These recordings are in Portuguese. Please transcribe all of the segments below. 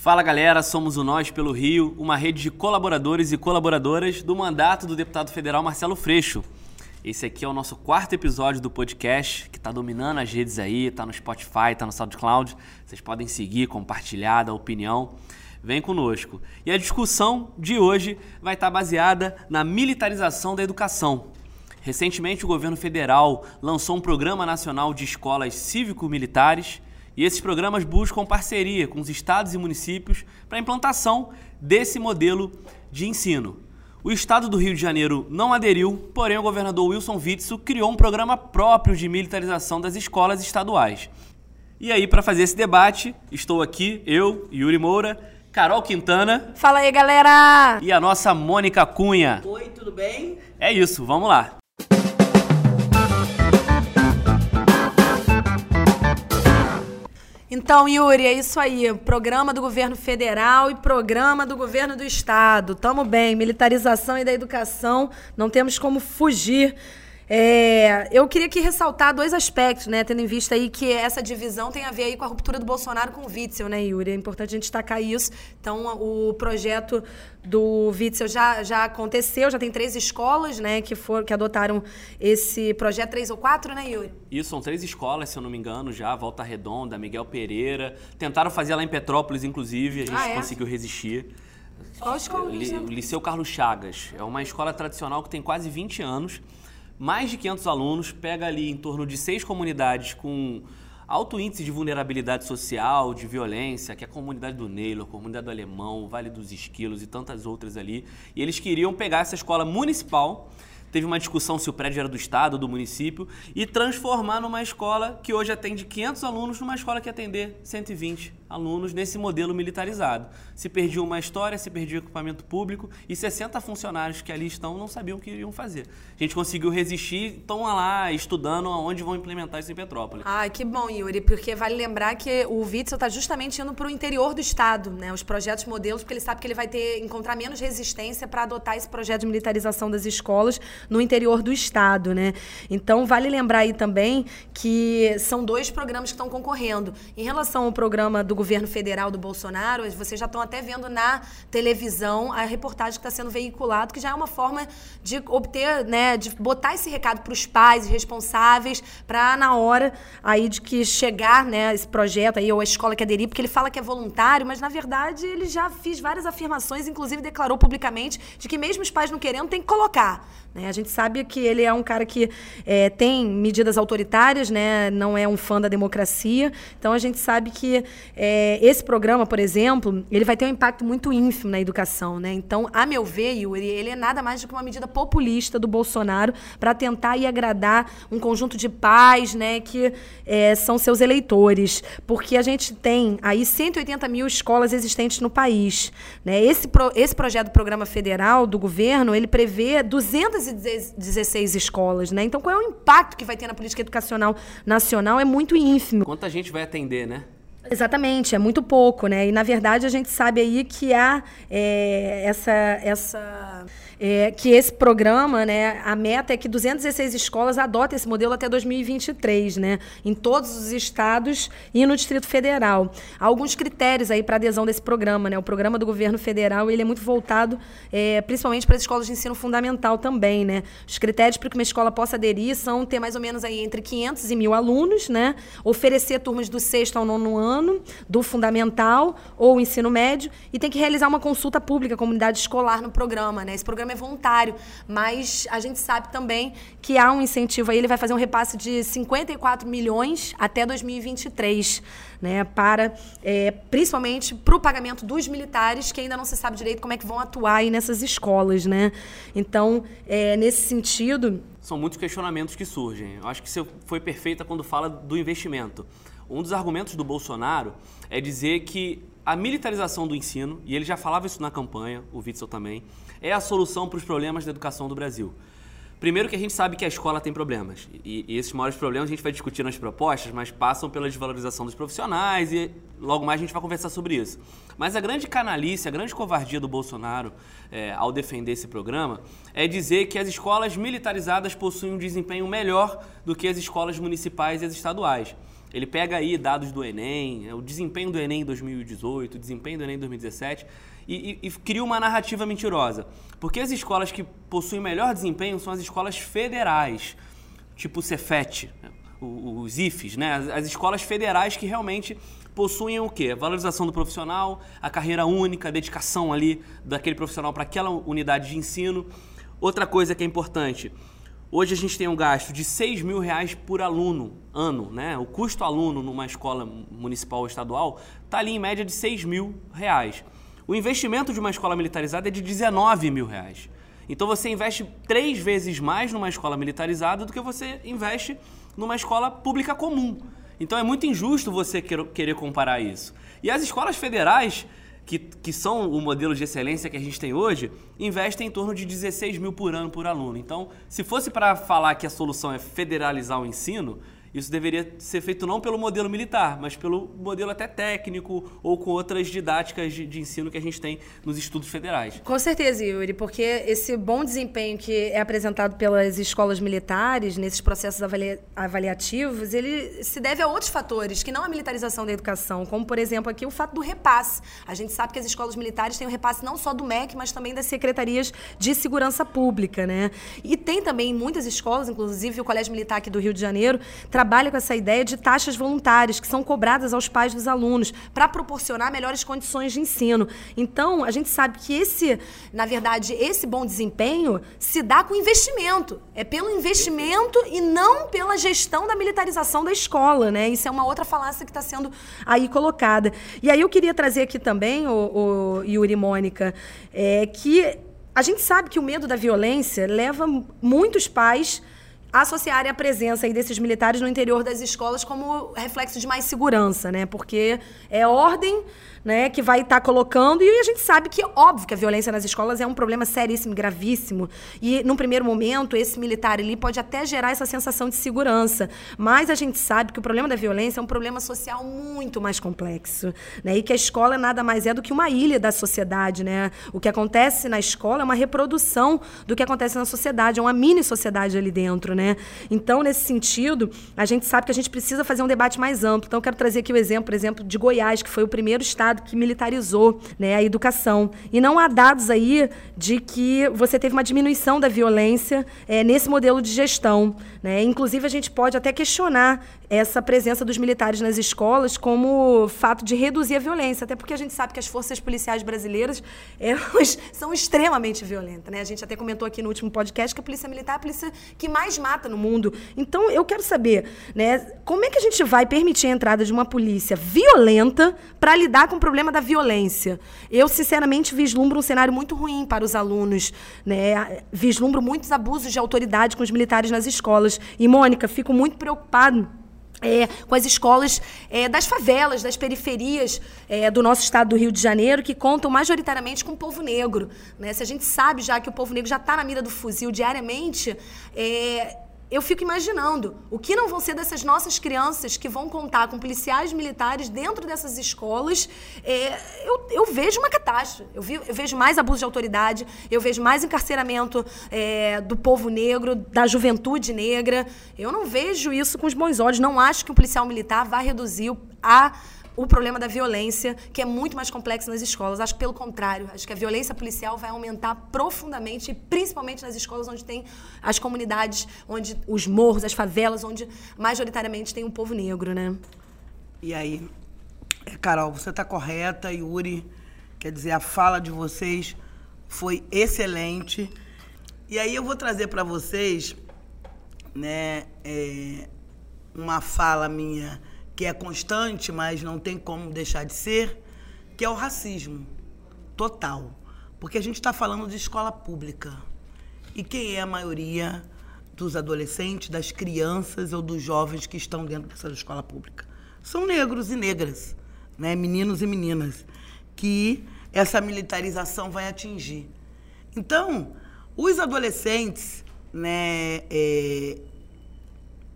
Fala galera, somos o Nós pelo Rio, uma rede de colaboradores e colaboradoras do mandato do deputado federal Marcelo Freixo. Esse aqui é o nosso quarto episódio do podcast, que está dominando as redes aí, está no Spotify, está no SoundCloud. Vocês podem seguir, compartilhar, dar opinião. Vem conosco. E a discussão de hoje vai estar tá baseada na militarização da educação. Recentemente, o governo federal lançou um programa nacional de escolas cívico-militares e esses programas buscam parceria com os estados e municípios para a implantação desse modelo de ensino. O estado do Rio de Janeiro não aderiu, porém o governador Wilson Witzel criou um programa próprio de militarização das escolas estaduais. E aí, para fazer esse debate, estou aqui, eu, Yuri Moura, Carol Quintana. Fala aí, galera! E a nossa Mônica Cunha. Oi, tudo bem? É isso, vamos lá. Então, Yuri, é isso aí. Programa do governo federal e programa do governo do estado. Tamo bem. Militarização e da educação, não temos como fugir. É, eu queria aqui ressaltar dois aspectos, né? Tendo em vista aí que essa divisão tem a ver aí com a ruptura do Bolsonaro com o Witzel, né, Yuri? É importante a gente destacar isso. Então, o projeto do Witzel já, já aconteceu, já tem três escolas, né, que, for, que adotaram esse projeto, três ou quatro, né, Yuri? Isso, são três escolas, se eu não me engano, já, Volta Redonda, Miguel Pereira. Tentaram fazer lá em Petrópolis, inclusive, a gente ah, é? conseguiu resistir. Qual escola? O Liceu Carlos Chagas. É uma escola tradicional que tem quase 20 anos mais de 500 alunos, pega ali em torno de seis comunidades com alto índice de vulnerabilidade social, de violência, que é a comunidade do Neilo, a comunidade do Alemão, o Vale dos Esquilos e tantas outras ali. E eles queriam pegar essa escola municipal teve uma discussão se o prédio era do estado ou do município e transformar numa escola que hoje atende 500 alunos numa escola que atender 120 alunos nesse modelo militarizado. Se perdia uma história, se perdia equipamento público e 60 funcionários que ali estão não sabiam o que iriam fazer. A gente conseguiu resistir, estão lá estudando aonde vão implementar isso em Petrópolis. Ah, que bom, Yuri, porque vale lembrar que o Witzel está justamente indo para o interior do estado, né? Os projetos modelos, porque ele sabe que ele vai ter encontrar menos resistência para adotar esse projeto de militarização das escolas no interior do estado, né? Então vale lembrar aí também que são dois programas que estão concorrendo. Em relação ao programa do governo federal do Bolsonaro, vocês já estão até vendo na televisão a reportagem que está sendo veiculado, que já é uma forma de obter, né, de botar esse recado para os pais responsáveis, para na hora aí de que chegar, né, esse projeto aí ou a escola que aderir, porque ele fala que é voluntário, mas na verdade ele já fez várias afirmações, inclusive declarou publicamente de que mesmo os pais não querendo tem que colocar. Né? A gente sabe que ele é um cara que é, tem medidas autoritárias, né? não é um fã da democracia. Então a gente sabe que é, esse programa, por exemplo, ele vai ter um impacto muito ínfimo na educação. Né? Então, a meu ver, Yuri, ele é nada mais do que uma medida populista do Bolsonaro para tentar e agradar um conjunto de pais né, que é, são seus eleitores. Porque a gente tem aí 180 mil escolas existentes no país. Né? Esse, pro, esse projeto do programa federal do governo, ele prevê 200 216 escolas, né? Então, qual é o impacto que vai ter na política educacional nacional? É muito ínfimo. Quanta gente vai atender, né? Exatamente, é muito pouco, né? E na verdade a gente sabe aí que há é, essa, essa é, que esse programa, né, a meta é que 216 escolas adotem esse modelo até 2023, né, em todos os estados e no Distrito Federal. Há alguns critérios aí para adesão desse programa, né? O programa do governo federal ele é muito voltado, é, principalmente para as escolas de ensino fundamental também, né? Os critérios para que uma escola possa aderir são ter mais ou menos aí entre 500 e mil alunos, né? Oferecer turmas do sexto ao nono ano, do fundamental ou ensino médio e tem que realizar uma consulta pública à comunidade escolar no programa, né? Esse programa programa é voluntário, mas a gente sabe também que há um incentivo aí, ele vai fazer um repasse de 54 milhões até 2023, né, para, é, principalmente para o pagamento dos militares, que ainda não se sabe direito como é que vão atuar aí nessas escolas, né? Então, é, nesse sentido... São muitos questionamentos que surgem. Eu acho que você foi perfeita quando fala do investimento. Um dos argumentos do Bolsonaro é dizer que a militarização do ensino, e ele já falava isso na campanha, o Witzel também, é a solução para os problemas da educação do Brasil. Primeiro que a gente sabe que a escola tem problemas. E, e, esses maiores problemas a gente vai discutir nas propostas, mas passam pela desvalorização dos profissionais e logo mais a gente vai conversar sobre isso. Mas a grande canalice, a grande covardia do Bolsonaro é, ao defender esse programa é dizer que as escolas militarizadas possuem um desempenho melhor do que as escolas municipais e as estaduais. Ele pega aí dados do Enem, o desempenho do Enem em 2018, o desempenho do Enem em 2017 e, e, e cria uma narrativa mentirosa. Porque as escolas que possuem melhor desempenho são as escolas federais, tipo o Cefet, os IFES, né? As, as escolas federais que realmente possuem o quê? A valorização do profissional, a carreira única, a dedicação ali daquele profissional para aquela unidade de ensino. Outra coisa que é importante, hoje a gente tem um gasto de 6 mil reais por aluno, ano, né? O custo aluno numa escola municipal ou estadual está ali em média de 6 mil reais. O investimento de uma escola militarizada é de 19 mil reais. Então você investe três vezes mais numa escola militarizada do que você investe numa escola pública comum. Então é muito injusto você querer comparar isso. E as escolas federais, que, que são o modelo de excelência que a gente tem hoje, investem em torno de 16 mil por ano por aluno. Então, se fosse para falar que a solução é federalizar o ensino, isso deveria ser feito não pelo modelo militar, mas pelo modelo até técnico ou com outras didáticas de, de, ensino que a gente tem nos estudos federais. Com certeza, Yuri, porque esse bom desempenho que é apresentado pelas escolas militares nesses processos avalia avaliativos, ele se deve a outros fatores que não a militarização da educação, como por exemplo aqui o fato do repasse. A gente sabe que as escolas militares têm o repasse não só do MEC, mas também das secretarias de segurança pública, né? E tem também muitas escolas, inclusive o Colégio Militar aqui do Rio de Janeiro, trabalha com essa ideia de taxas voluntárias que são cobradas aos pais dos alunos para proporcionar melhores condições de ensino. Então, a gente sabe que esse, na verdade, esse bom desempenho se dá com investimento. É pelo investimento e não pela gestão da militarização da escola, né? Isso é uma outra falácia que está sendo aí colocada. E aí eu queria trazer aqui também, o, o Yuri Mônica, é, que a gente sabe que o medo da violência leva muitos pais associarem a presença aí desses militares no interior das escolas como reflexo de mais segurança, né? Porque é ordem né, que vai estar tá colocando. E a gente sabe que, óbvio, que a violência nas escolas é um problema seríssimo, gravíssimo. E, num primeiro momento, esse militar ali pode até gerar essa sensação de segurança. Mas a gente sabe que o problema da violência é um problema social muito mais complexo. Né? E que a escola nada mais é do que uma ilha da sociedade. Né? O que acontece na escola é uma reprodução do que acontece na sociedade, é uma mini sociedade ali dentro. Né? Então, nesse sentido, a gente sabe que a gente precisa fazer um debate mais amplo. Então, eu quero trazer aqui o exemplo, por exemplo, de Goiás, que foi o primeiro estado Estado que militarizou né, a educação. E não há dados aí de que você teve uma diminuição da violência é, nesse modelo de gestão. Né? Inclusive, a gente pode até questionar essa presença dos militares nas escolas como fato de reduzir a violência, até porque a gente sabe que as forças policiais brasileiras elas são extremamente violentas. Né? A gente até comentou aqui no último podcast que a polícia militar é a polícia que mais mata no mundo. Então, eu quero saber né, como é que a gente vai permitir a entrada de uma polícia violenta para lidar com o problema da violência. Eu, sinceramente, vislumbro um cenário muito ruim para os alunos. Né? Vislumbro muitos abusos de autoridade com os militares nas escolas. E, Mônica, fico muito preocupado é, com as escolas é, das favelas, das periferias é, do nosso estado do Rio de Janeiro, que contam majoritariamente com o povo negro. Né? Se a gente sabe já que o povo negro já está na mira do fuzil diariamente, é, eu fico imaginando o que não vão ser dessas nossas crianças que vão contar com policiais militares dentro dessas escolas. É, eu, eu, vejo uma catástrofe. Eu, vi, eu, vejo mais abuso de autoridade, eu vejo mais encarceramento é, do povo negro, da juventude negra. Eu não vejo isso com os bons olhos. Não acho que um policial militar vá reduzir a o problema da violência, que é muito mais complexo nas escolas. Acho que, pelo contrário, acho que a violência policial vai aumentar profundamente, principalmente nas escolas onde tem as comunidades, onde os morros, as favelas, onde majoritariamente tem o um povo negro, né? E aí, Carol, você está correta, Yuri, quer dizer, a fala de vocês foi excelente. E aí eu vou trazer para vocês, né, é, uma fala minha que é constante, mas não tem como deixar de ser, que é o racismo total. Porque a gente está falando de escola pública. E quem é a maioria dos adolescentes, das crianças ou dos jovens que estão dentro dessa escola pública? São negros e negras, né? meninos e meninas, que essa militarização vai atingir. Então, os adolescentes né, é,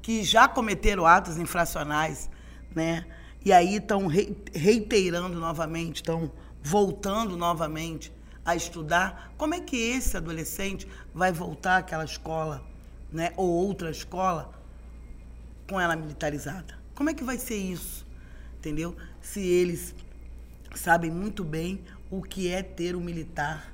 que já cometeram atos infracionais né? E aí estão reiterando novamente, estão voltando novamente a estudar. Como é que esse adolescente vai voltar àquela escola, né? Ou outra escola com ela militarizada? Como é que vai ser isso? Entendeu? Se eles sabem muito bem o que é ter um militar,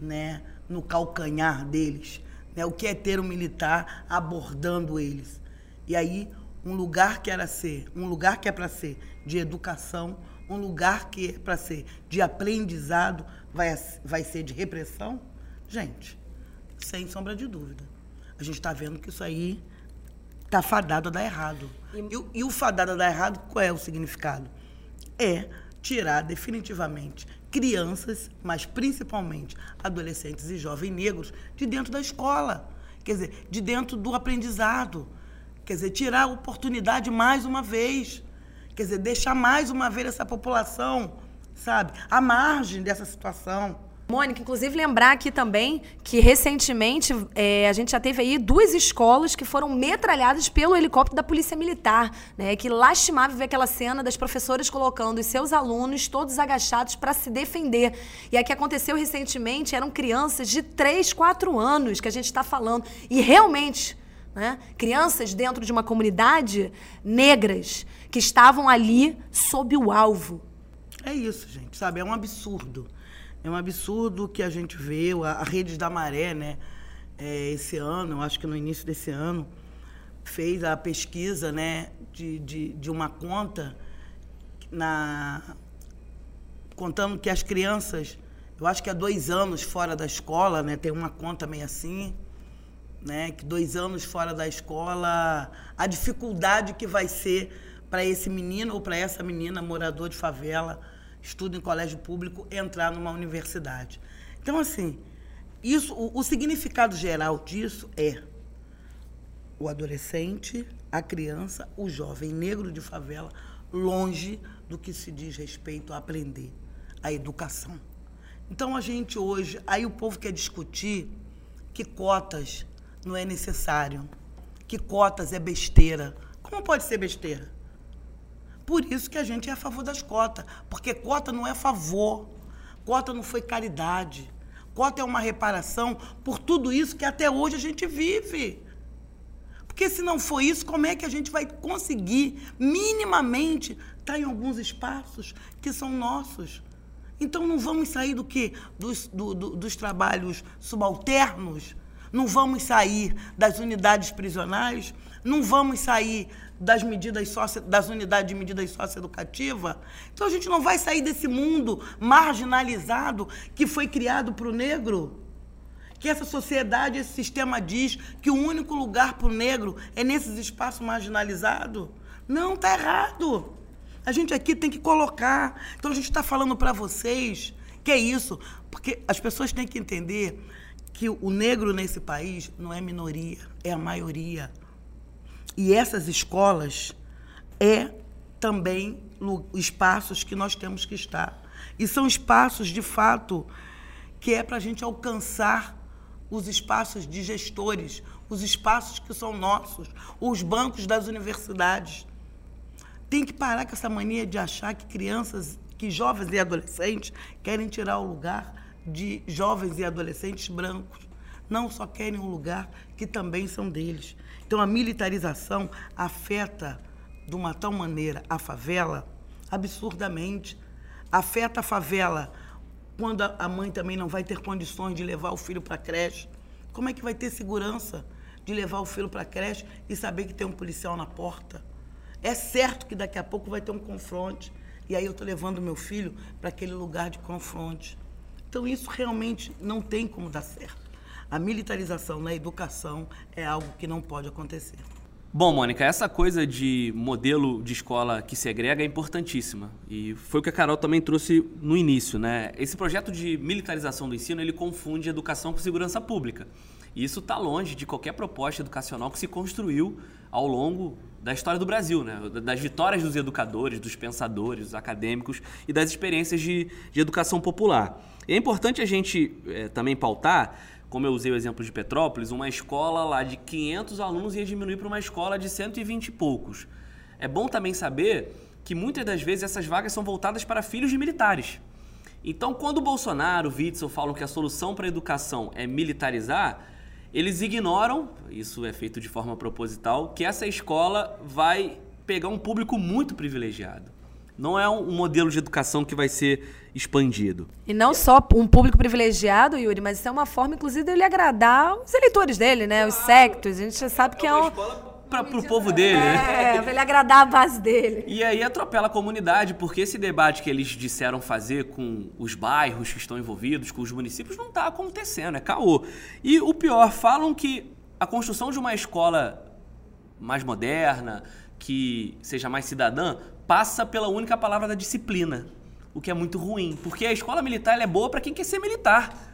né, no calcanhar deles, né? O que é ter um militar abordando eles. E aí um lugar que era ser, um lugar que é para ser de educação, um lugar que é para ser de aprendizado, vai, vai ser de repressão? Gente, sem sombra de dúvida. A gente está vendo que isso aí está fadado a dar errado. E, e, e o fadado a dar errado, qual é o significado? É tirar definitivamente crianças, mas principalmente adolescentes e jovens negros, de dentro da escola. Quer dizer, de dentro do aprendizado. Quer dizer, tirar a oportunidade mais uma vez. Quer dizer, deixar mais uma vez essa população, sabe, à margem dessa situação. Mônica, inclusive lembrar aqui também que recentemente é, a gente já teve aí duas escolas que foram metralhadas pelo helicóptero da Polícia Militar, né? Que lastimável ver aquela cena das professoras colocando os seus alunos todos agachados para se defender. E a que aconteceu recentemente eram crianças de 3, 4 anos que a gente está falando. E realmente, né? Crianças dentro de uma comunidade negras que estavam ali sob o alvo. É isso, gente, sabe? É um absurdo. É um absurdo que a gente vê, a, a Redes da Maré, né? É, esse ano, acho que no início desse ano, fez a pesquisa né, de, de, de uma conta na, contando que as crianças, eu acho que há dois anos fora da escola, né, tem uma conta meio assim, né, que dois anos fora da escola, a dificuldade que vai ser para esse menino ou para essa menina morador de favela estuda em colégio público, entrar numa universidade. Então, assim, isso, o, o significado geral disso é o adolescente, a criança, o jovem negro de favela, longe do que se diz respeito a aprender, a educação. Então a gente hoje, aí o povo quer discutir que cotas não é necessário, que cotas é besteira. Como pode ser besteira? Por isso que a gente é a favor das cotas, porque cota não é favor, cota não foi caridade, cota é uma reparação por tudo isso que até hoje a gente vive. Porque se não for isso, como é que a gente vai conseguir minimamente estar em alguns espaços que são nossos? Então não vamos sair do que? Dos, do, do, dos trabalhos subalternos? Não vamos sair das unidades prisionais? Não vamos sair das medidas socio, das unidades de medidas socioeducativas. Então a gente não vai sair desse mundo marginalizado que foi criado para o negro. Que essa sociedade, esse sistema diz que o único lugar para o negro é nesses espaços marginalizados. Não, está errado. A gente aqui tem que colocar. Então a gente está falando para vocês que é isso, porque as pessoas têm que entender que o negro nesse país não é minoria, é a maioria. E essas escolas é também espaços que nós temos que estar. E são espaços, de fato, que é para a gente alcançar os espaços de gestores, os espaços que são nossos, os bancos das universidades. Tem que parar com essa mania de achar que crianças, que jovens e adolescentes querem tirar o lugar de jovens e adolescentes brancos. Não só querem um lugar que também são deles. Então, a militarização afeta de uma tal maneira a favela, absurdamente. Afeta a favela quando a mãe também não vai ter condições de levar o filho para a creche. Como é que vai ter segurança de levar o filho para a creche e saber que tem um policial na porta? É certo que daqui a pouco vai ter um confronto. E aí eu estou levando meu filho para aquele lugar de confronto. Então, isso realmente não tem como dar certo. A militarização na educação é algo que não pode acontecer. Bom, Mônica, essa coisa de modelo de escola que segrega é importantíssima. E foi o que a Carol também trouxe no início, né? Esse projeto de militarização do ensino, ele confunde educação com segurança pública. E isso está longe de qualquer proposta educacional que se construiu ao longo da história do Brasil, né? das vitórias dos educadores, dos pensadores, dos acadêmicos e das experiências de, de educação popular. E é importante a gente é, também pautar como eu usei o exemplo de Petrópolis, uma escola lá de 500 alunos ia diminuir para uma escola de 120 e poucos. É bom também saber que muitas das vezes essas vagas são voltadas para filhos de militares. Então, quando o Bolsonaro, o Witzel falam que a solução para a educação é militarizar, eles ignoram, isso é feito de forma proposital, que essa escola vai pegar um público muito privilegiado. Não é um modelo de educação que vai ser expandido. E não só um público privilegiado, Yuri, mas isso é uma forma, inclusive, dele agradar os eleitores dele, né? Os sectos. A gente já sabe que é um. Para o povo dele, né? É, pra ele agradar a base dele. E aí atropela a comunidade, porque esse debate que eles disseram fazer com os bairros que estão envolvidos, com os municípios, não está acontecendo, é caô. E o pior, falam que a construção de uma escola mais moderna, que seja mais cidadã, passa pela única palavra da disciplina, o que é muito ruim, porque a escola militar é boa para quem quer ser militar.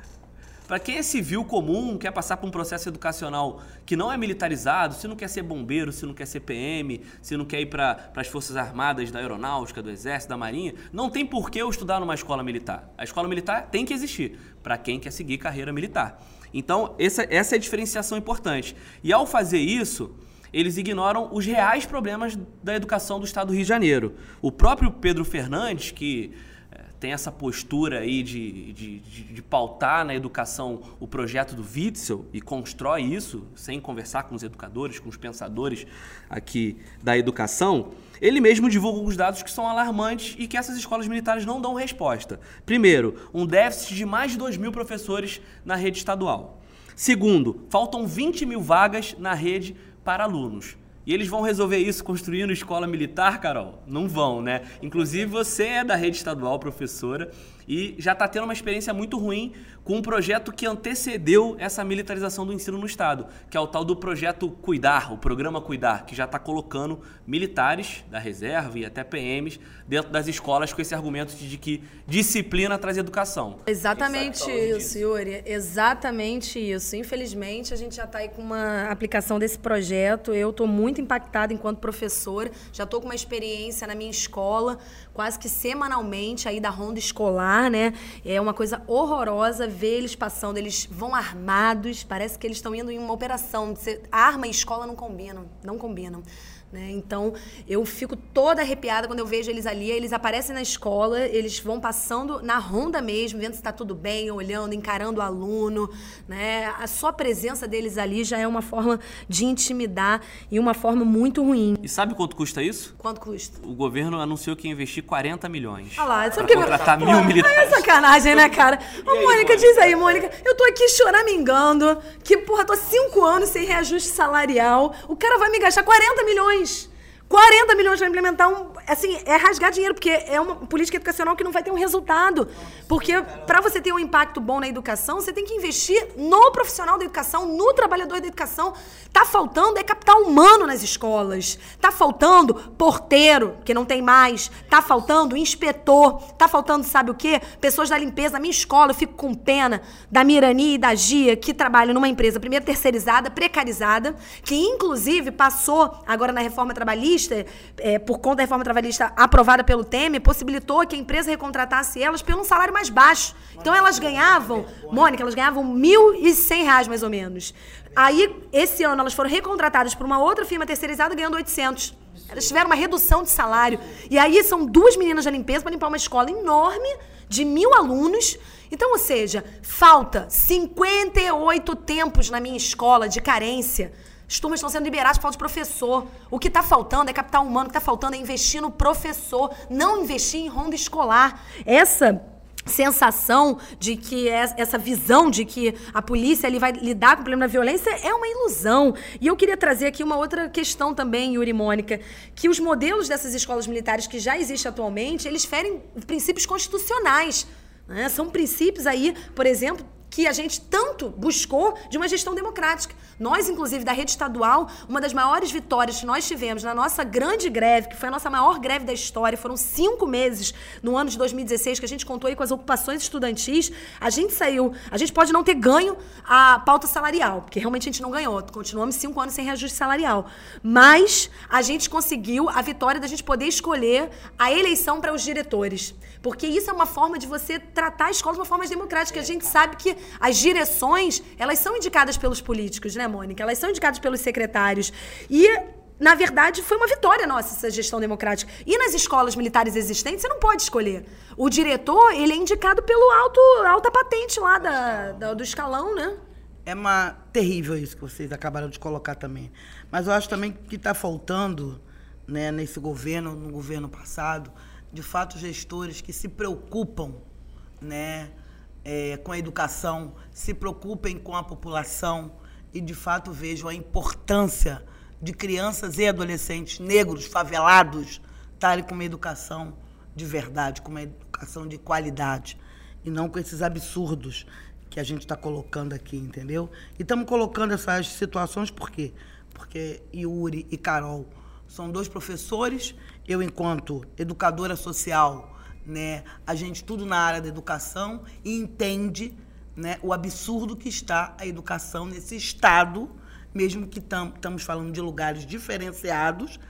Para quem é civil comum, quer passar por um processo educacional que não é militarizado, se não quer ser bombeiro, se não quer ser PM, se não quer ir para as Forças Armadas da Aeronáutica, do Exército, da Marinha, não tem por que eu estudar numa escola militar. A escola militar tem que existir para quem quer seguir carreira militar. Então, essa, essa é a diferenciação importante. E ao fazer isso, eles ignoram os reais problemas da educação do estado do Rio de Janeiro. O próprio Pedro Fernandes, que é, tem essa postura aí de, de, de, de, pautar na educação o projeto do Witzel e constrói isso sem conversar com os educadores, com os pensadores aqui da educação, ele mesmo divulga alguns dados que são alarmantes e que essas escolas militares não dão resposta. Primeiro, um déficit de mais de 2 mil professores na rede estadual. Segundo, faltam 20 mil vagas na rede para alunos. E eles vão resolver isso construindo escola militar, Carol? Não vão, né? Inclusive você é da rede estadual, professora, e já está tendo uma experiência muito ruim com um projeto que antecedeu essa militarização do ensino no Estado, que é o tal do projeto Cuidar, o programa Cuidar, que já está colocando militares da reserva e até PMs dentro das escolas com esse argumento de que disciplina traz educação. Exatamente isso, Yuri. Exatamente isso. Infelizmente, a gente já está aí com uma aplicação desse projeto. Eu estou muito impactada enquanto professora. Já estou com uma experiência na minha escola, quase que semanalmente aí da ronda escolar, né? É uma coisa horrorosa ver eles passando, eles vão armados, parece que eles estão indo em uma operação. arma e escola não combinam, não combinam. Né? Então, eu fico toda arrepiada quando eu vejo eles ali. Eles aparecem na escola, eles vão passando na ronda mesmo, vendo se está tudo bem, olhando, encarando o aluno. Né? A só presença deles ali já é uma forma de intimidar e uma forma muito ruim. E sabe quanto custa isso? Quanto custa? O governo anunciou que ia investir 40 milhões. Olha lá, sabe que contratar mil Pô, militares. É sacanagem, né, cara? Ô, aí, Mônica, diz aí, Mônica. Eu tô aqui choramingando, que, porra, tô cinco anos sem reajuste salarial. O cara vai me gastar 40 milhões milhões. 40 milhões para implementar um. Assim, é rasgar dinheiro, porque é uma política educacional que não vai ter um resultado. Porque para você ter um impacto bom na educação, você tem que investir no profissional da educação, no trabalhador da educação. Tá faltando é capital humano nas escolas. Tá faltando porteiro, que não tem mais. Tá faltando inspetor. Tá faltando, sabe o quê? Pessoas da limpeza. Na minha escola, eu fico com pena da Mirani e da Gia, que trabalham numa empresa, primeiro terceirizada, precarizada, que inclusive passou agora na reforma trabalhista trabalhista, é, por conta da reforma trabalhista aprovada pelo Temer, possibilitou que a empresa recontratasse elas pelo um salário mais baixo. Então elas ganhavam, Mônica, elas ganhavam R$ 1.100 mais ou menos. Aí, esse ano, elas foram recontratadas por uma outra firma terceirizada ganhando 800. Elas tiveram uma redução de salário. E aí são duas meninas da limpeza para limpar uma escola enorme de mil alunos. Então, ou seja, falta 58 tempos na minha escola de carência as turmas estão sendo liberadas por falta de professor. O que está faltando é capital humano, o que está faltando é investir no professor, não investir em ronda escolar. Essa sensação de que essa visão de que a polícia ele vai lidar com o problema da violência é uma ilusão. E eu queria trazer aqui uma outra questão também, Yuri Mônica, que os modelos dessas escolas militares que já existem atualmente, eles ferem princípios constitucionais. Né? São princípios aí, por exemplo, que a gente tanto buscou de uma gestão democrática. Nós, inclusive, da rede estadual, uma das maiores vitórias que nós tivemos na nossa grande greve, que foi a nossa maior greve da história, foram cinco meses no ano de 2016, que a gente contou aí com as ocupações estudantis, a gente saiu, a gente pode não ter ganho a pauta salarial, porque realmente a gente não ganhou, continuamos cinco anos sem reajuste salarial, mas a gente conseguiu a vitória da gente poder escolher a eleição para os diretores, porque isso é uma forma de você tratar a escola de uma forma democrática, a gente sabe que as direções, elas são indicadas pelos políticos, né, Mônica? Elas são indicadas pelos secretários. E na verdade, foi uma vitória nossa essa gestão democrática. E nas escolas militares existentes, você não pode escolher. O diretor, ele é indicado pelo alto, alta patente lá da, da, do escalão, né? É uma terrível isso que vocês acabaram de colocar também. Mas eu acho também que está faltando né, nesse governo, no governo passado, de fato gestores que se preocupam, né, é, com a educação, se preocupem com a população e de fato vejam a importância de crianças e adolescentes negros, favelados, estarem com uma educação de verdade, com uma educação de qualidade e não com esses absurdos que a gente está colocando aqui, entendeu? E estamos colocando essas situações por quê? Porque Yuri e Carol são dois professores, eu enquanto educadora social, né, a gente tudo na área da educação e entende, né, o absurdo que está a educação nesse estado, mesmo que estamos falando de lugares diferenciados,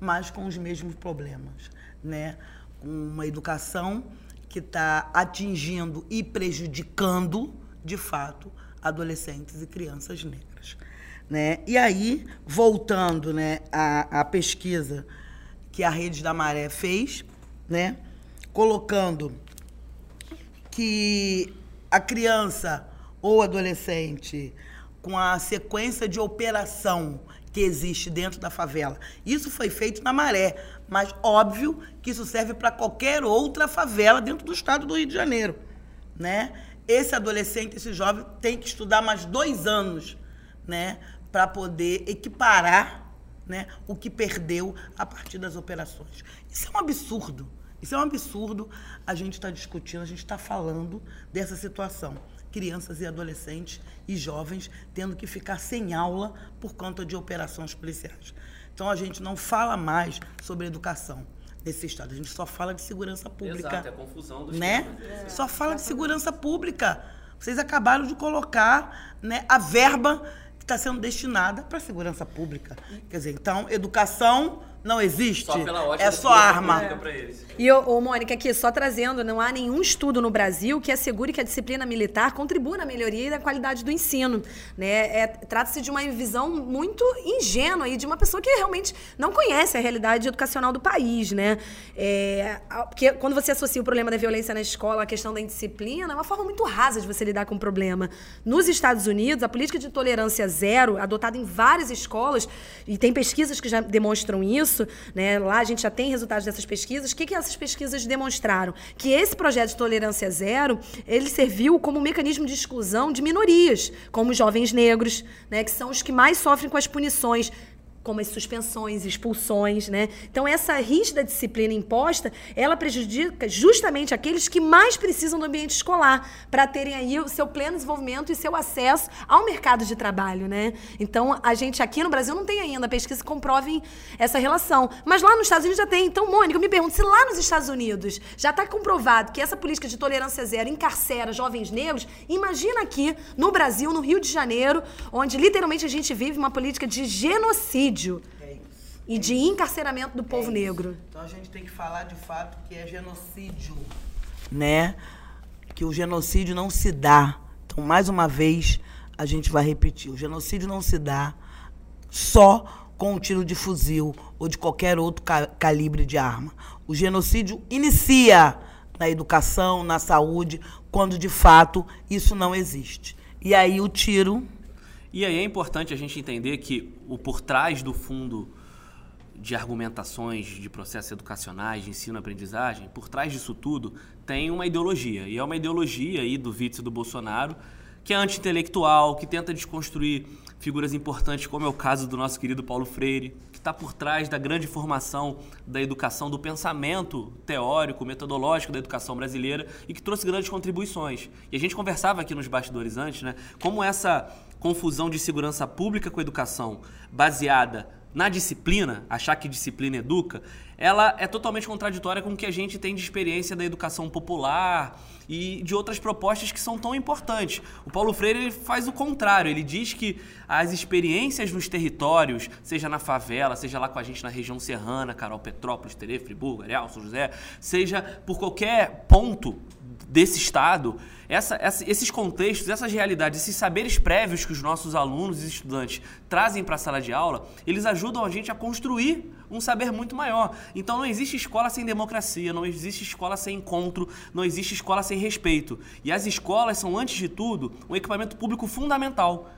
mas com os mesmos problemas, né? Com uma educação que está atingindo e prejudicando, de fato, adolescentes e crianças negras. Né? E aí, voltando né, à, à pesquisa que a Rede da Maré fez, né, colocando que a criança ou adolescente com a sequência de operação que existe dentro da favela. Isso foi feito na Maré, mas óbvio que isso serve para qualquer outra favela dentro do estado do Rio de Janeiro, né? Esse adolescente, esse jovem tem que estudar mais dois anos, né, para poder equiparar, né, o que perdeu a partir das operações. Isso é um absurdo. Isso é um absurdo. A gente está discutindo, a gente está falando dessa situação crianças e adolescentes e jovens tendo que ficar sem aula por conta de operações policiais. Então a gente não fala mais sobre educação nesse estado, a gente só fala de segurança pública. Exato, é a confusão dos né? É, só fala de segurança pública. Vocês acabaram de colocar né, a verba que está sendo destinada para a segurança pública. Quer dizer, então, educação não existe. Só é só arma. É. E, ô, ô, Mônica, aqui, só trazendo, não há nenhum estudo no Brasil que assegure que a disciplina militar contribua na melhoria da qualidade do ensino. Né? É, Trata-se de uma visão muito ingênua e de uma pessoa que realmente não conhece a realidade educacional do país. Né? É, porque quando você associa o problema da violência na escola à questão da indisciplina, é uma forma muito rasa de você lidar com o problema. Nos Estados Unidos, a política de tolerância zero, adotada em várias escolas, e tem pesquisas que já demonstram isso, isso, né, lá a gente já tem resultados dessas pesquisas. O que, que essas pesquisas demonstraram? Que esse projeto de tolerância zero, ele serviu como um mecanismo de exclusão de minorias, como os jovens negros, né, que são os que mais sofrem com as punições como as suspensões, expulsões, né? Então essa rígida disciplina imposta, ela prejudica justamente aqueles que mais precisam do ambiente escolar para terem aí o seu pleno desenvolvimento e seu acesso ao mercado de trabalho, né? Então a gente aqui no Brasil não tem ainda pesquisa que comprovem essa relação, mas lá nos Estados Unidos já tem. Então, Mônica, eu me pergunto se lá nos Estados Unidos já está comprovado que essa política de tolerância zero encarcera jovens negros, imagina aqui no Brasil, no Rio de Janeiro, onde literalmente a gente vive uma política de genocídio genocídio é e de encarceramento do povo é negro. Então a gente tem que falar de fato que é genocídio, né? Que o genocídio não se dá. Então, mais uma vez, a gente vai repetir: o genocídio não se dá só com um tiro de fuzil ou de qualquer outro ca calibre de arma. O genocídio inicia na educação, na saúde, quando de fato isso não existe. E aí o tiro e aí é importante a gente entender que o por trás do fundo de argumentações de processos educacionais, de ensino-aprendizagem, por trás disso tudo tem uma ideologia. E é uma ideologia aí do Witzel e do Bolsonaro que é anti-intelectual, que tenta desconstruir figuras importantes, como é o caso do nosso querido Paulo Freire, que está por trás da grande formação da educação, do pensamento teórico, metodológico da educação brasileira e que trouxe grandes contribuições. E a gente conversava aqui nos bastidores antes, né? Como essa confusão de segurança pública com educação baseada na disciplina, achar que disciplina educa, ela é totalmente contraditória com o que a gente tem de experiência da educação popular e de outras propostas que são tão importantes. O Paulo Freire faz o contrário, ele diz que as experiências nos territórios, seja na favela, seja lá com a gente na região serrana, Carol Petrópolis, Tere, Friburgo, Areal, São José, seja por qualquer ponto desse estado, essa, essa, esses contextos, essas realidades, esses saberes prévios que os nossos alunos e estudantes trazem para a sala de aula, eles ajudam a gente a construir um saber muito maior. Então não existe escola sem democracia, não existe escola sem encontro, não existe escola sem respeito. E as escolas são, antes de tudo, um equipamento público fundamental.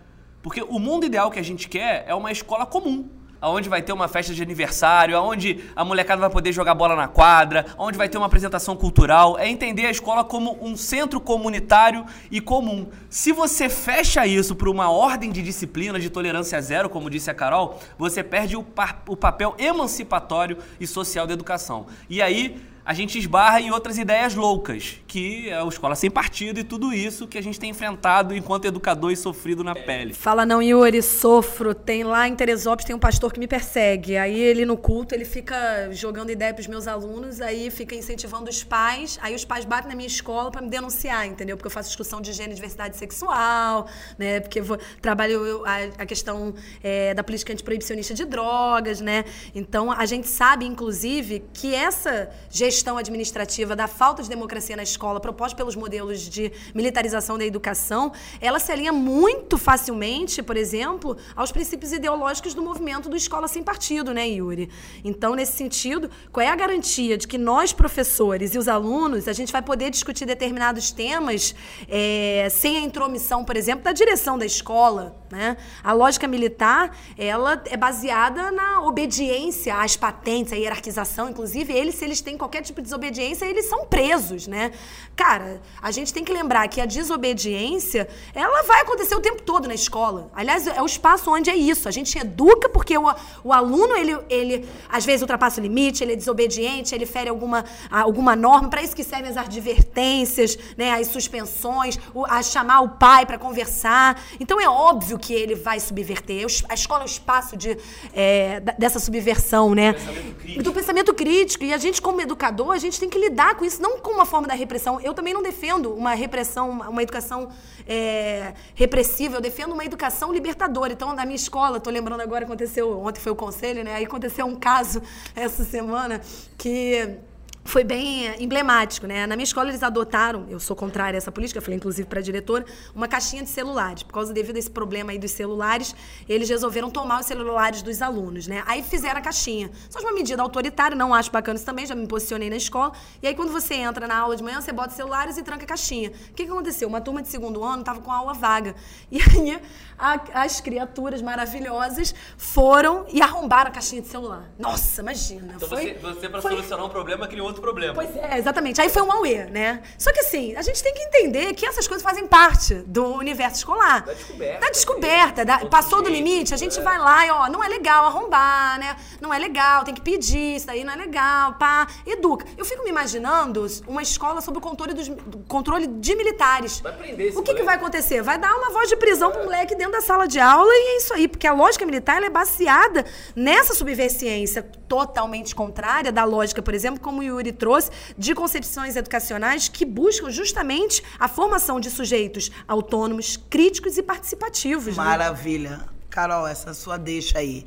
Porque o mundo ideal que a gente quer é uma escola comum aonde vai ter uma festa de aniversário, aonde a molecada vai poder jogar bola na quadra, aonde vai ter uma apresentação cultural. É entender a escola como um centro comunitário e comum. Se você fecha isso para uma ordem de disciplina de tolerância zero, como disse a Carol, você perde o, o papel emancipatório e social da educação. E aí a gente esbarra em outras ideias loucas, que é a escola sem partido e tudo isso que a gente tem enfrentado enquanto educador e sofrido na pele. Fala não, Yuri, sofro. Tem lá em Teresópolis tem um pastor que me persegue. Aí ele no culto, ele fica jogando ideia pros meus alunos, aí fica incentivando os pais, aí os pais batem na minha escola para me denunciar, entendeu? Porque eu faço discussão de gênero e diversidade sexual, né? Porque eu vou, trabalho a, a questão é, da política antiproibicionista de drogas, né? Então a gente sabe, inclusive, que essa gestão gestão administrativa da falta de democracia na escola proposta pelos modelos de militarização da educação, ela se alinha muito facilmente, por exemplo, aos princípios ideológicos do movimento do Escola Sem Partido, né, Yuri? Então, nesse sentido, qual é a garantia de que nós, professores e os alunos, a gente vai poder discutir determinados temas é, sem a intromissão, por exemplo, da direção da escola, né? A lógica militar, ela é baseada na obediência às patentes, à hierarquização, inclusive eles, se eles têm qualquer tipo de desobediência, eles são presos, né? Cara, a gente tem que lembrar que a desobediência, ela vai acontecer o tempo todo na escola. Aliás, é o espaço onde é isso. A gente educa porque o, o aluno, ele, ele às vezes ultrapassa o limite, ele é desobediente, ele fere alguma, alguma norma. Para isso que servem as advertências, né, as suspensões, o, a chamar o pai para conversar. Então é óbvio que ele vai subverter. A escola é o espaço de, é, dessa subversão, né? Pensamento do pensamento crítico. E a gente, como educador, a gente tem que lidar com isso, não como uma forma da repressão. Eu também não defendo uma repressão, uma educação é, repressiva, eu defendo uma educação libertadora. Então, na minha escola, estou lembrando agora, aconteceu, ontem foi o conselho, né? Aí aconteceu um caso essa semana que foi bem emblemático, né? Na minha escola eles adotaram, eu sou contrária a essa política, falei inclusive para a diretora, uma caixinha de celulares. Por causa devido a esse problema aí dos celulares, eles resolveram tomar os celulares dos alunos, né? Aí fizeram a caixinha. Só de uma medida autoritária, não acho bacana isso também, já me posicionei na escola. E aí quando você entra na aula de manhã, você bota os celulares e tranca a caixinha. O que, que aconteceu? Uma turma de segundo ano estava com a aula vaga. E aí a, as criaturas maravilhosas foram e arrombaram a caixinha de celular. Nossa, imagina. Então foi, você, você para solucionar um problema, criou outro problema. Pois é, exatamente. Aí foi um auê, né? Só que assim, a gente tem que entender que essas coisas fazem parte do universo escolar. Da descoberta. Da descoberta. Da, passou do limite, a gente é. vai lá e, ó, não é legal arrombar, né? Não é legal, tem que pedir, isso daí não é legal, pá. Educa. Eu fico me imaginando uma escola sob o controle, dos, controle de militares. Vai prender esse O que, que vai acontecer? Vai dar uma voz de prisão é. pro moleque dentro da sala de aula e é isso aí. Porque a lógica militar é baseada nessa subversiência totalmente contrária da lógica, por exemplo, como o Yuri trouxe, de concepções educacionais que buscam justamente a formação de sujeitos autônomos, críticos e participativos. Né? Maravilha. Né? Carol, essa sua deixa aí.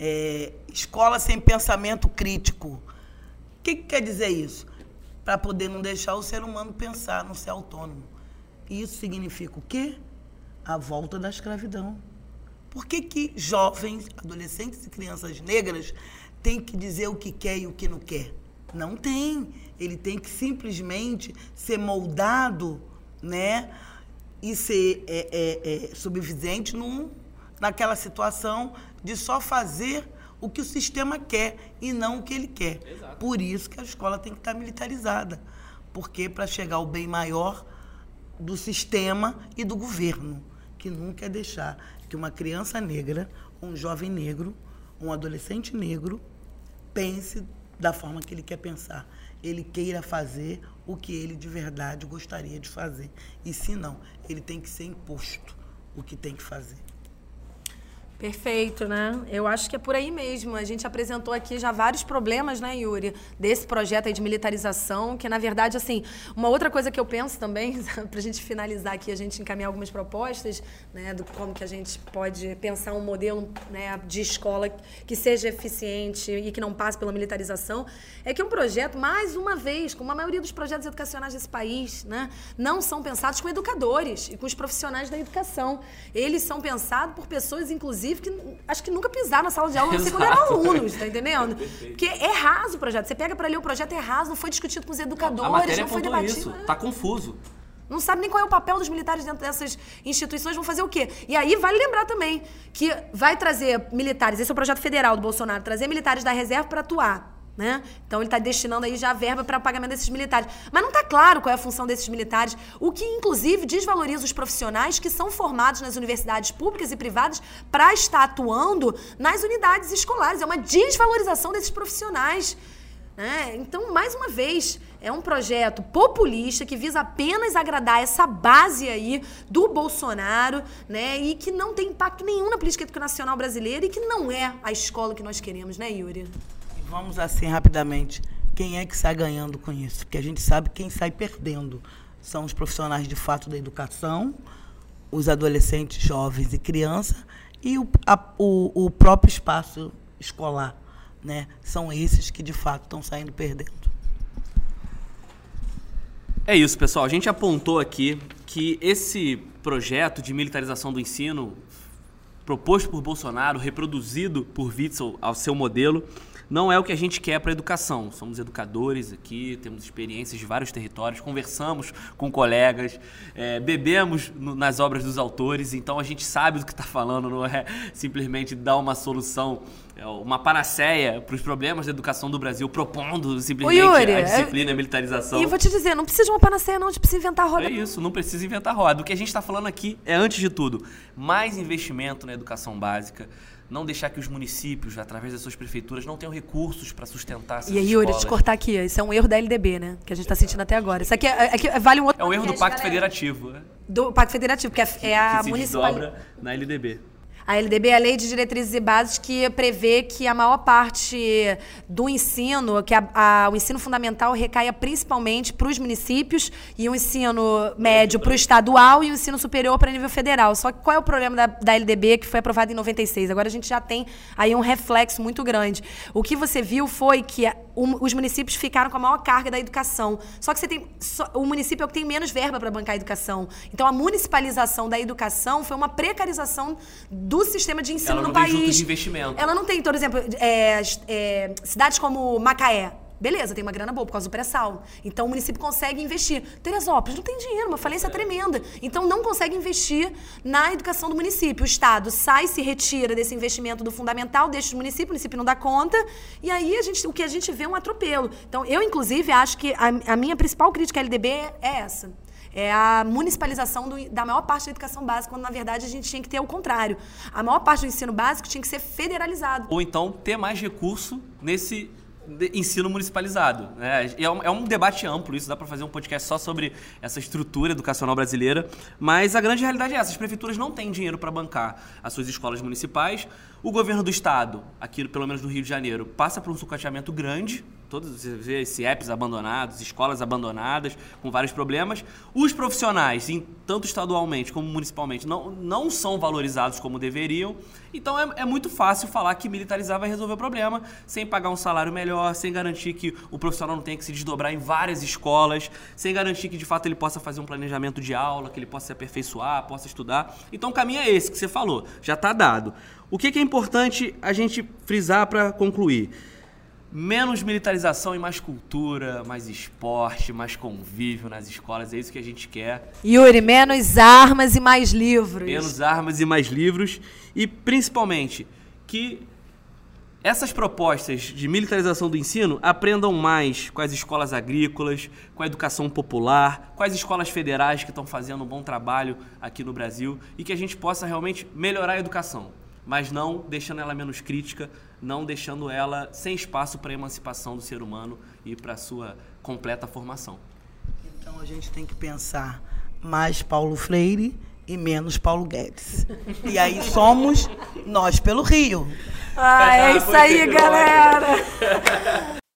É, escola sem pensamento crítico. O que, que quer dizer isso? Para poder não deixar o ser humano pensar, não ser autônomo. Isso significa o quê? A volta da escravidão. Por que, que jovens, adolescentes e crianças negras têm que dizer o que quer e o que não quer? Não tem. Ele tem que simplesmente ser moldado, né? E ser é, é, é, subvivente num, naquela situação de só fazer o que o sistema quer e não o que ele quer. Exato. Por isso que a escola tem que estar militarizada. Porque para chegar ao bem maior do sistema e do governo, que nunca é deixar que uma criança negra, um jovem negro, um adolescente negro pense da forma que ele quer pensar. Ele queira fazer o que ele de verdade gostaria de fazer. E se não, ele tem que ser imposto o que tem que fazer. Perfeito, né? Eu acho que é por aí mesmo. A gente apresentou aqui já vários problemas, né, Yuri, desse projeto aí de militarização, que na verdade, assim, uma outra coisa que eu penso também, para a gente finalizar aqui, a gente encaminhar algumas propostas, né, do como que a gente pode pensar um modelo né, de escola que seja eficiente e que não passe pela militarização, é que um projeto, mais uma vez, como a maioria dos projetos educacionais desse país, né, não são pensados com educadores e com os profissionais da educação. Eles são pensados por pessoas, inclusive, inclusive, que acho que nunca pisaram na sala de aula, não sei quando eram alunos, tá entendendo? Porque é raso o projeto. Você pega para ler o projeto, é raso, não foi discutido com os educadores, não foi debatido. Isso. Tá confuso. Não sabe nem qual é o papel dos militares dentro dessas instituições, vão fazer o quê? E aí vale lembrar também que vai trazer militares, esse é o projeto federal do Bolsonaro, trazer militares da reserva para atuar. Né? Então ele está destinando aí já verba para pagamento desses militares. Mas não está claro qual é a função desses militares, o que inclusive desvaloriza os profissionais que são formados nas universidades públicas e privadas para estar atuando nas unidades escolares. É uma desvalorização desses profissionais. Né? Então, mais uma vez, é um projeto populista que visa apenas agradar essa base aí do Bolsonaro, né? E que não tem impacto nenhum na política educacional brasileira e que não é a escola que nós queremos, né, Yuri? Vamos assim rapidamente. Quem é que sai ganhando com isso? Porque a gente sabe quem sai perdendo são os profissionais de fato da educação, os adolescentes, jovens e crianças e o, a, o, o próprio espaço escolar. Né? São esses que de fato estão saindo perdendo. É isso, pessoal. A gente apontou aqui que esse projeto de militarização do ensino proposto por Bolsonaro, reproduzido por Witzel ao seu modelo, não é o que a gente quer para a educação. Somos educadores aqui, temos experiências de vários territórios, conversamos com colegas, é, bebemos no, nas obras dos autores, então a gente sabe do que está falando, não é simplesmente dar uma solução, é, uma panaceia para os problemas da educação do Brasil, propondo simplesmente Yuri, a disciplina, a militarização. E eu vou te dizer, não precisa de uma panaceia, não, a gente precisa inventar roda. É isso, não precisa inventar roda. O que a gente está falando aqui é, antes de tudo, mais investimento na educação básica não deixar que os municípios, através das suas prefeituras, não tenham recursos para sustentar essas E aí, Yuri, te cortar aqui, isso é um erro da LDB, né? Que a gente está sentindo até agora. Isso aqui, é, aqui vale um outro... É um erro do Pacto Federativo. Né? Do Pacto Federativo, porque é, é a municipal... na LDB. A LDB é a Lei de Diretrizes e Bases que prevê que a maior parte do ensino, que a, a, o ensino fundamental recaia principalmente para os municípios e o ensino médio para o estadual e o ensino superior para nível federal. Só que qual é o problema da, da LDB que foi aprovada em 96? Agora a gente já tem aí um reflexo muito grande. O que você viu foi que os municípios ficaram com a maior carga da educação. Só que você tem, só, o município é o que tem menos verba para bancar a educação. Então a municipalização da educação foi uma precarização do sistema de ensino ela no país. de investimento. Ela não tem, por exemplo, é, é, cidades como Macaé. Beleza, tem uma grana boa por causa do pré-sal. Então o município consegue investir. Teresópolis não tem dinheiro, uma falência é. tremenda. Então não consegue investir na educação do município. O Estado sai, se retira desse investimento do fundamental, deixa o município, o município não dá conta. E aí a gente, o que a gente vê é um atropelo. Então eu, inclusive, acho que a, a minha principal crítica à LDB é essa é a municipalização do, da maior parte da educação básica, quando na verdade a gente tinha que ter o contrário. A maior parte do ensino básico tinha que ser federalizado. Ou então ter mais recurso nesse ensino municipalizado. Né? É, um, é um debate amplo, isso dá para fazer um podcast só sobre essa estrutura educacional brasileira, mas a grande realidade é essa: as prefeituras não têm dinheiro para bancar as suas escolas municipais. O governo do estado, aqui pelo menos no Rio de Janeiro, passa por um sucateamento grande todos você vê esse apps abandonados, escolas abandonadas, com vários problemas. Os profissionais, em, tanto estadualmente como municipalmente, não, não são valorizados como deveriam. Então é, é, muito fácil falar que militarizar vai resolver o problema, sem pagar um salário melhor, sem garantir que o profissional não tenha que se desdobrar em várias escolas, sem garantir que de fato ele possa fazer um planejamento de aula, que ele possa se aperfeiçoar, possa estudar. Então o caminho é esse que você falou, já está dado. O que, que é importante a gente frisar para concluir? Menos militarização e mais cultura, mais esporte, mais convívio nas escolas. É isso que a gente quer. Yuri, menos armas e mais livros. Menos armas e mais livros. E principalmente que essas propostas de militarização do ensino aprendam mais com as escolas agrícolas, com a educação popular, com as escolas federais que estão fazendo um bom trabalho aqui no Brasil e que a gente possa realmente melhorar a educação mas não deixando ela menos crítica, não deixando ela sem espaço para a emancipação do ser humano e para a sua completa formação. Então a gente tem que pensar mais Paulo Freire e menos Paulo Guedes. E aí somos nós pelo Rio. Ah, é isso aí, galera!